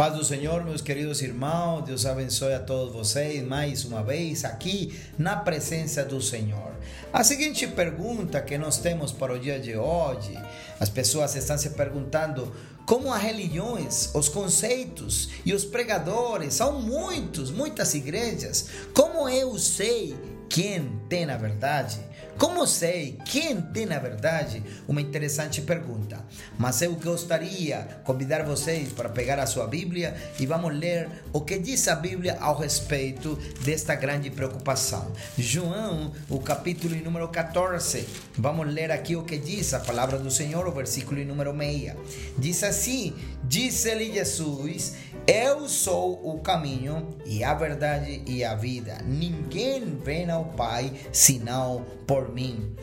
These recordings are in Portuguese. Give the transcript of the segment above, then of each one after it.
Paz do Senhor, meus queridos irmãos, Deus abençoe a todos vocês mais uma vez aqui na presença do Senhor. A seguinte pergunta que nós temos para o dia de hoje, as pessoas estão se perguntando como as religiões, os conceitos e os pregadores, são muitos, muitas igrejas, como eu sei quem tem a verdade? Como sei quem tem a verdade? Uma interessante pergunta. Mas eu gostaria convidar vocês para pegar a sua Bíblia e vamos ler o que diz a Bíblia ao respeito desta grande preocupação. João, o capítulo número 14. Vamos ler aqui o que diz a palavra do Senhor, o versículo número 6. Diz assim: Disse-lhe Jesus eu sou o caminho e a verdade e a vida. Ninguém vem ao Pai senão por mim.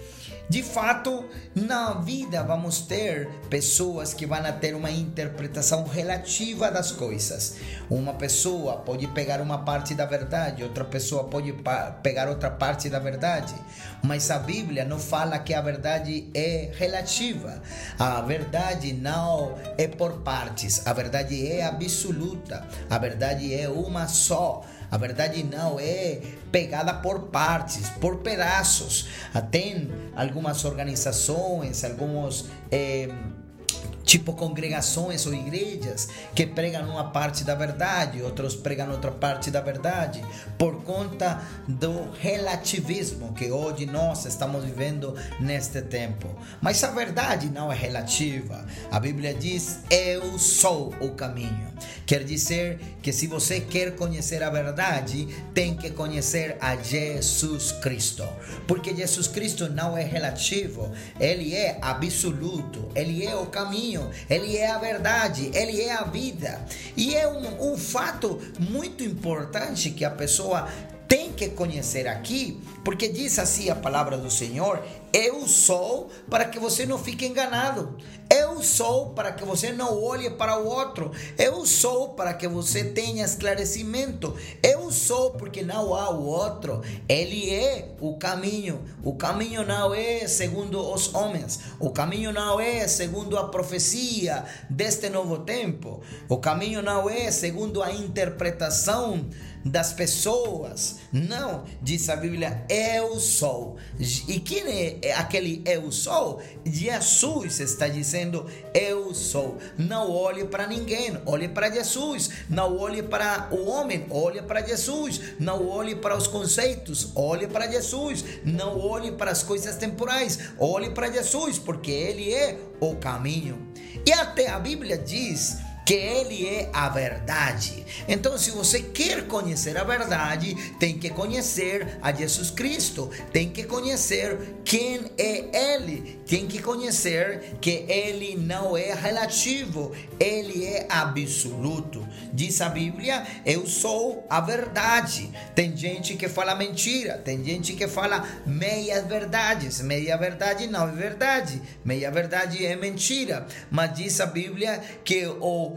De fato, na vida vamos ter pessoas que vão ter uma interpretação relativa das coisas. Uma pessoa pode pegar uma parte da verdade, outra pessoa pode pegar outra parte da verdade. Mas a Bíblia não fala que a verdade é relativa. A verdade não é por partes, a verdade é absoluta, a verdade é uma só. A verdade não é pegada por partes, por pedaços. Tem algumas organizações, alguns. Eh, tipo congregações ou igrejas que pregam uma parte da verdade, outros pregam outra parte da verdade, por conta do relativismo que hoje nós estamos vivendo neste tempo. Mas a verdade não é relativa. A Bíblia diz: Eu sou o caminho. Quer dizer que se você quer conhecer a verdade, tem que conhecer a Jesus Cristo, porque Jesus Cristo não é relativo, ele é absoluto, ele é o caminho caminho, Ele é a verdade, Ele é a vida. E é um, um fato muito importante que a pessoa tem que conhecer aqui, porque diz assim a palavra do Senhor: Eu sou para que você não fique enganado. Eu sou para que você não olhe para o outro. Eu sou para que você tenha esclarecimento. Eu sou porque não há o outro. Ele é o caminho. O caminho não é segundo os homens. O caminho não é segundo a profecia deste novo tempo. O caminho não é segundo a interpretação das pessoas. Não, diz a Bíblia, eu sou. E quem é aquele eu sou? Jesus está dizendo, eu sou. Não olhe para ninguém, olhe para Jesus. Não olhe para o homem, olhe para Jesus. Não olhe para os conceitos, olhe para Jesus. Não olhe para as coisas temporais, olhe para Jesus, porque Ele é o caminho. E até a Bíblia diz que Ele é a verdade. Então, se você quer conhecer a verdade, tem que conhecer a Jesus Cristo, tem que conhecer quem é Ele, tem que conhecer que Ele não é relativo, Ele é absoluto. Diz a Bíblia: Eu sou a verdade. Tem gente que fala mentira, tem gente que fala meias verdades. Meia verdade não é verdade, meia verdade é mentira. Mas diz a Bíblia que o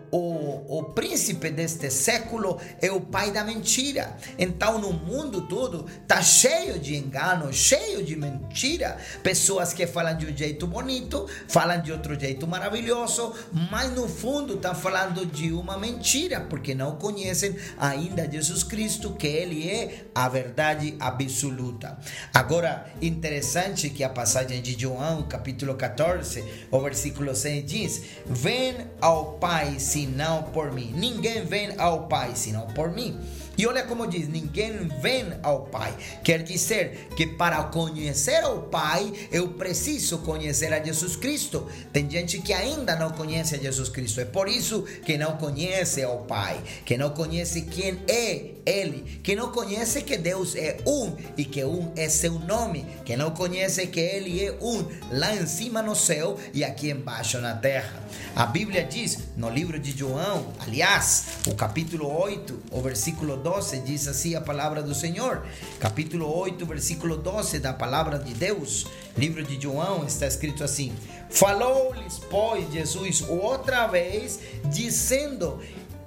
o, o príncipe deste século é o pai da mentira. Então, no mundo todo, está cheio de engano, cheio de mentira. Pessoas que falam de um jeito bonito, falam de outro jeito maravilhoso, mas no fundo estão falando de uma mentira, porque não conhecem ainda Jesus Cristo, que Ele é a verdade absoluta. Agora, interessante que a passagem de João, capítulo 14, o versículo 6 diz: Vem ao Pai senão por mim. Ninguém vem ao Pai senão por mim. E olha como diz: ninguém vem ao Pai. Quer dizer que para conhecer o Pai, eu preciso conhecer a Jesus Cristo. Tem gente que ainda não conhece a Jesus Cristo. É por isso que não conhece ao Pai, que não conhece quem é Ele, que não conhece que Deus é um e que um é seu nome, que não conhece que Ele é um lá em cima no céu e aqui embaixo na terra. A Bíblia diz no livro de João, aliás, o capítulo 8, o versículo 12, diz assim a palavra do Senhor. Capítulo 8, versículo 12 da palavra de Deus. Livro de João está escrito assim: Falou-lhes, pois, Jesus outra vez, dizendo: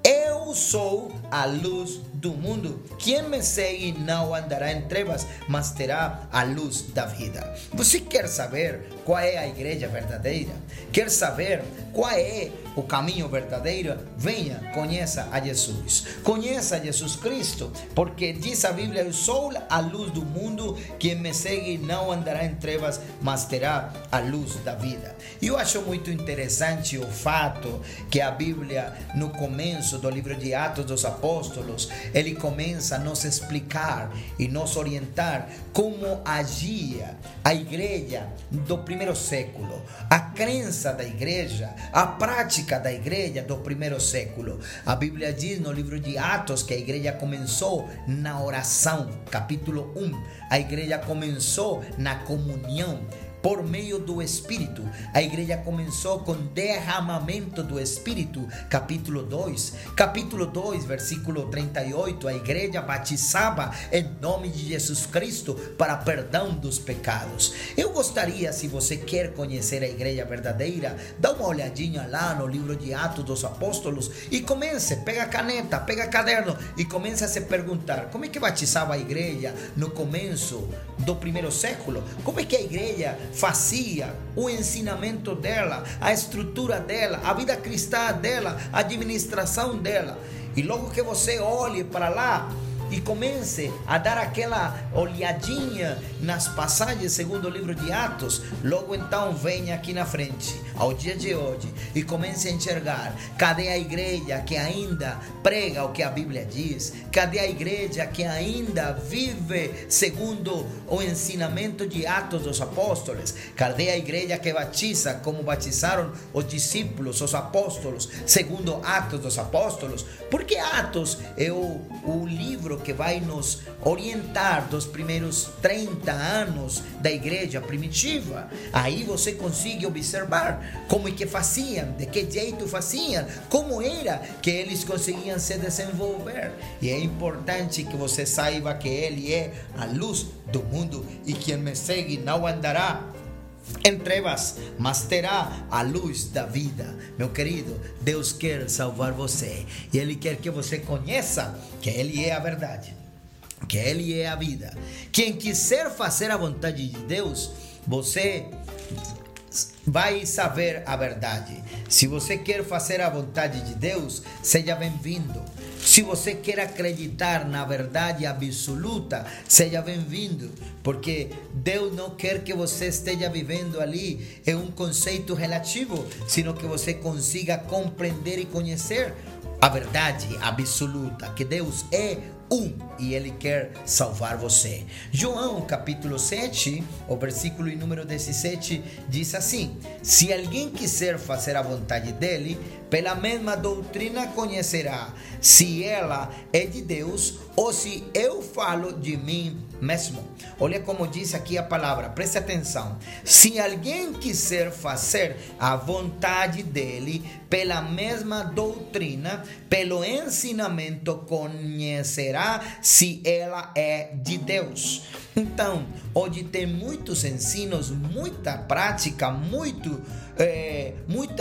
Eu sou a luz do mundo. Quem me segue não andará em trevas, mas terá a luz da vida. Você quer saber qual é a igreja verdadeira? Quer saber qual é o caminho verdadeiro? Venha, conheça a Jesus. Conheça Jesus Cristo, porque diz a Bíblia: Eu sou a luz do mundo. Quem me segue não andará em trevas, mas terá a luz da vida. Eu acho muito interessante o fato que a Bíblia, no começo do livro de Atos dos Apóstolos, ele começa a nos explicar e nos orientar como agia a igreja do primeiro século, a crença da igreja, a prática da igreja do primeiro século. A Bíblia diz no livro de Atos que a igreja começou na oração, capítulo 1. A igreja começou na comunhão por meio do Espírito. A igreja começou com derramamento do Espírito, capítulo 2. Capítulo 2, versículo 38, a igreja batizava em nome de Jesus Cristo para perdão dos pecados. Eu gostaria, se você quer conhecer a igreja verdadeira, dá uma olhadinha lá no livro de Atos dos Apóstolos e comece, pega caneta, pega caderno e comece a se perguntar como é que batizava a igreja no começo do primeiro século? Como é que a igreja fazia, o ensinamento dela, a estrutura dela, a vida cristã dela, a administração dela. E logo que você olhe para lá, e comece a dar aquela olhadinha nas passagens segundo o livro de Atos, logo então venha aqui na frente, ao dia de hoje, e comece a enxergar. Cadê a igreja que ainda prega o que a Bíblia diz, cadê a igreja que ainda vive segundo o ensinamento de Atos dos Apóstolos, cadê a igreja que batiza como batizaram os discípulos, os apóstolos, segundo Atos dos Apóstolos, porque Atos é o, o livro que vai nos orientar dos primeiros 30 anos da igreja primitiva. Aí você consegue observar como é que faziam, de que jeito faziam, como era que eles conseguiam se desenvolver. E é importante que você saiba que ele é a luz do mundo e quem me segue não andará em trevas, mas terá a luz da vida. Meu querido, Deus quer salvar você e Ele quer que você conheça que Ele é a verdade, que Ele é a vida. Quem quiser fazer a vontade de Deus, você vai saber a verdade. Se você quer fazer a vontade de Deus, seja bem-vindo. Se você quer acreditar na verdade absoluta, seja bem-vindo, porque Deus não quer que você esteja vivendo ali em um conceito relativo, sino que você consiga compreender e conhecer a verdade absoluta, que Deus é um e ele quer salvar você. João capítulo 7, o versículo número 17 diz assim: Se alguém quiser fazer a vontade dele, pela mesma doutrina conhecerá se ela é de Deus ou se eu falo de mim mesmo. Olha como diz aqui a palavra, preste atenção. Se alguém quiser fazer a vontade dele, pela mesma doutrina, pelo ensinamento, conhecerá se ela é de Deus. Então, hoje tem muitos ensinos, muita prática, muito, é,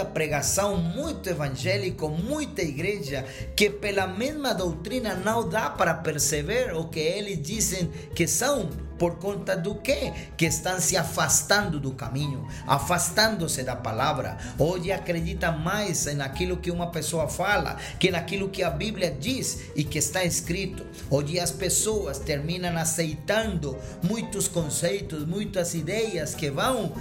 muita pregação, muito evangélico, muita igreja, que pela mesma doutrina não dá para perceber o que eles dizem que são por conta do que? Que estão se afastando do caminho, afastando-se da palavra. Hoje acredita mais naquilo que uma pessoa fala, que naquilo que a Bíblia diz e que está escrito. Hoje as pessoas terminam aceitando muitos conceitos, muitas ideias que vão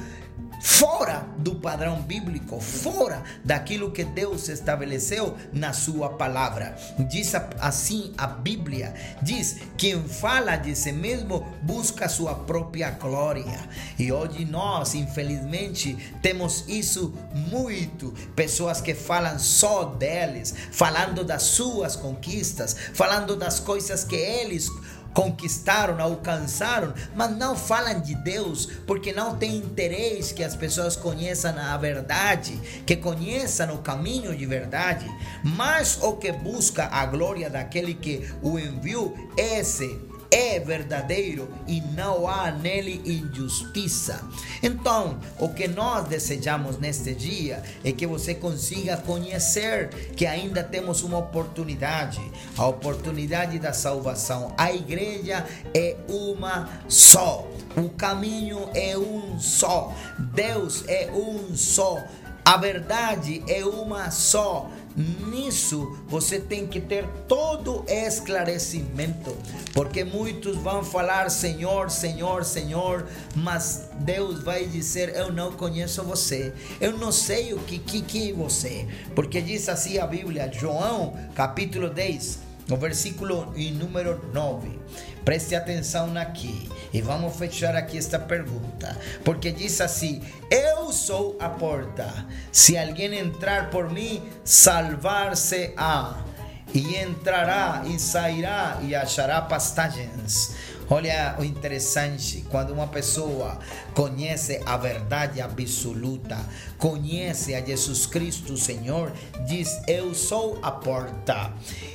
fora do padrão bíblico, fora daquilo que Deus estabeleceu na sua palavra. Diz assim a Bíblia: diz: quem fala de si mesmo busca sua própria glória. E hoje nós, infelizmente, temos isso muito. Pessoas que falam só deles, falando das suas conquistas, falando das coisas que eles conquistaram, alcançaram, mas não falam de Deus porque não tem interesse que as pessoas conheçam a verdade, que conheçam o caminho de verdade, mas o que busca a glória daquele que o enviou, esse é verdadeiro e não há nele injustiça. Então, o que nós desejamos neste dia é que você consiga conhecer que ainda temos uma oportunidade, a oportunidade da salvação. A igreja é uma só. O caminho é um só. Deus é um só. A verdade é uma só. Nisso você tem que ter todo esclarecimento, porque muitos vão falar Senhor, Senhor, Senhor, mas Deus vai dizer: Eu não conheço você, eu não sei o que, que, que você, porque diz assim a Bíblia, João capítulo 10 no versículo número 9. Preste atenção aqui e vamos fechar aqui esta pergunta, porque diz assim: Eu sou a porta. Se alguém entrar por mim, salvar-se-á, e entrará e sairá e achará pastagens. Olha o interessante, quando uma pessoa conhece a verdade absoluta, conhece a Jesus Cristo, Senhor, diz: Eu sou a porta.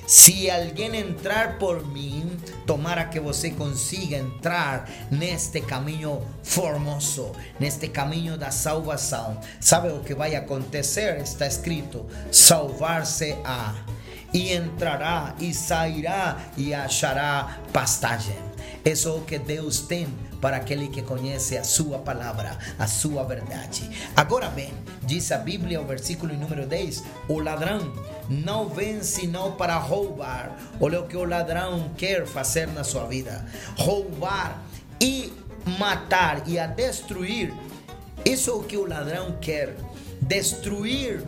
Se alguém entrar por mim, tomara que você consiga entrar neste caminho formoso, neste caminho da salvação. Sabe o que vai acontecer? Está escrito: salvar-se-á, e entrará e sairá e achará pastagem. Isso é o que Deus tem para aquele que conhece a sua palavra, a sua verdade. Agora bem, diz a Bíblia, o versículo número 10, o ladrão não vem senão para roubar. Olha o que o ladrão quer fazer na sua vida: roubar e matar e a destruir. Isso é o que o ladrão quer: destruir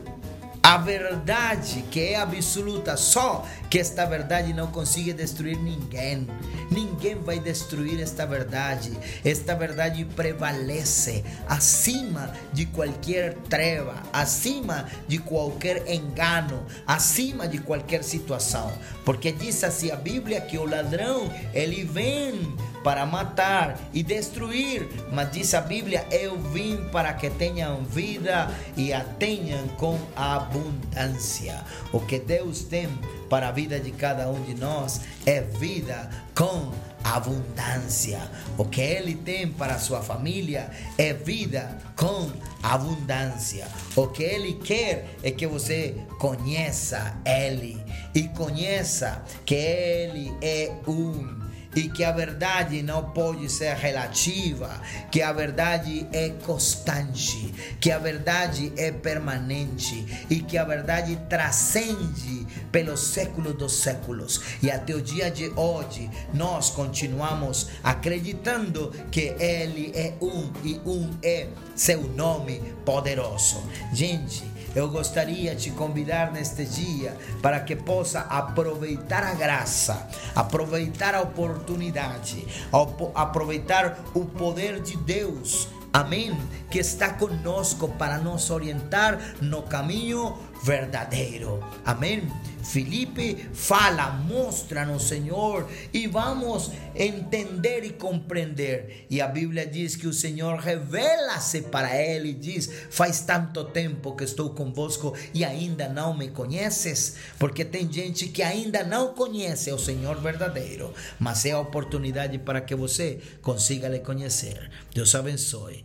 a verdade que é absoluta, só que esta verdade não consiga destruir ninguém. Ninguém vai destruir esta verdade. Esta verdade prevalece acima de qualquer treva, acima de qualquer engano, acima de qualquer situação. Porque diz assim a Bíblia que o ladrão, ele vem para matar e destruir, mas diz a Bíblia: Eu vim para que tenham vida e a tenham com abundância. O que Deus tem para a vida de cada um de nós é vida com abundância. O que Ele tem para a sua família é vida com abundância. O que Ele quer é que você conheça Ele e conheça que Ele é um e que a verdade não pode ser relativa, que a verdade é constante, que a verdade é permanente e que a verdade transcende pelos séculos dos séculos. E até o dia de hoje, nós continuamos acreditando que Ele é um e um é seu nome poderoso. Gente, eu gostaria de te convidar neste dia para que possa aproveitar a graça, aproveitar a oportunidade, aproveitar o poder de Deus. Amém. Que está conosco para nos orientar no caminho verdadeiro. Amém. Felipe fala, mostra-nos, Senhor, e vamos entender e compreender. E a Bíblia diz que o Senhor revela-se para ele e diz: Faz tanto tempo que estou convosco e ainda não me conheces, porque tem gente que ainda não conhece o Senhor verdadeiro, mas é a oportunidade para que você consiga lhe conhecer. Deus abençoe.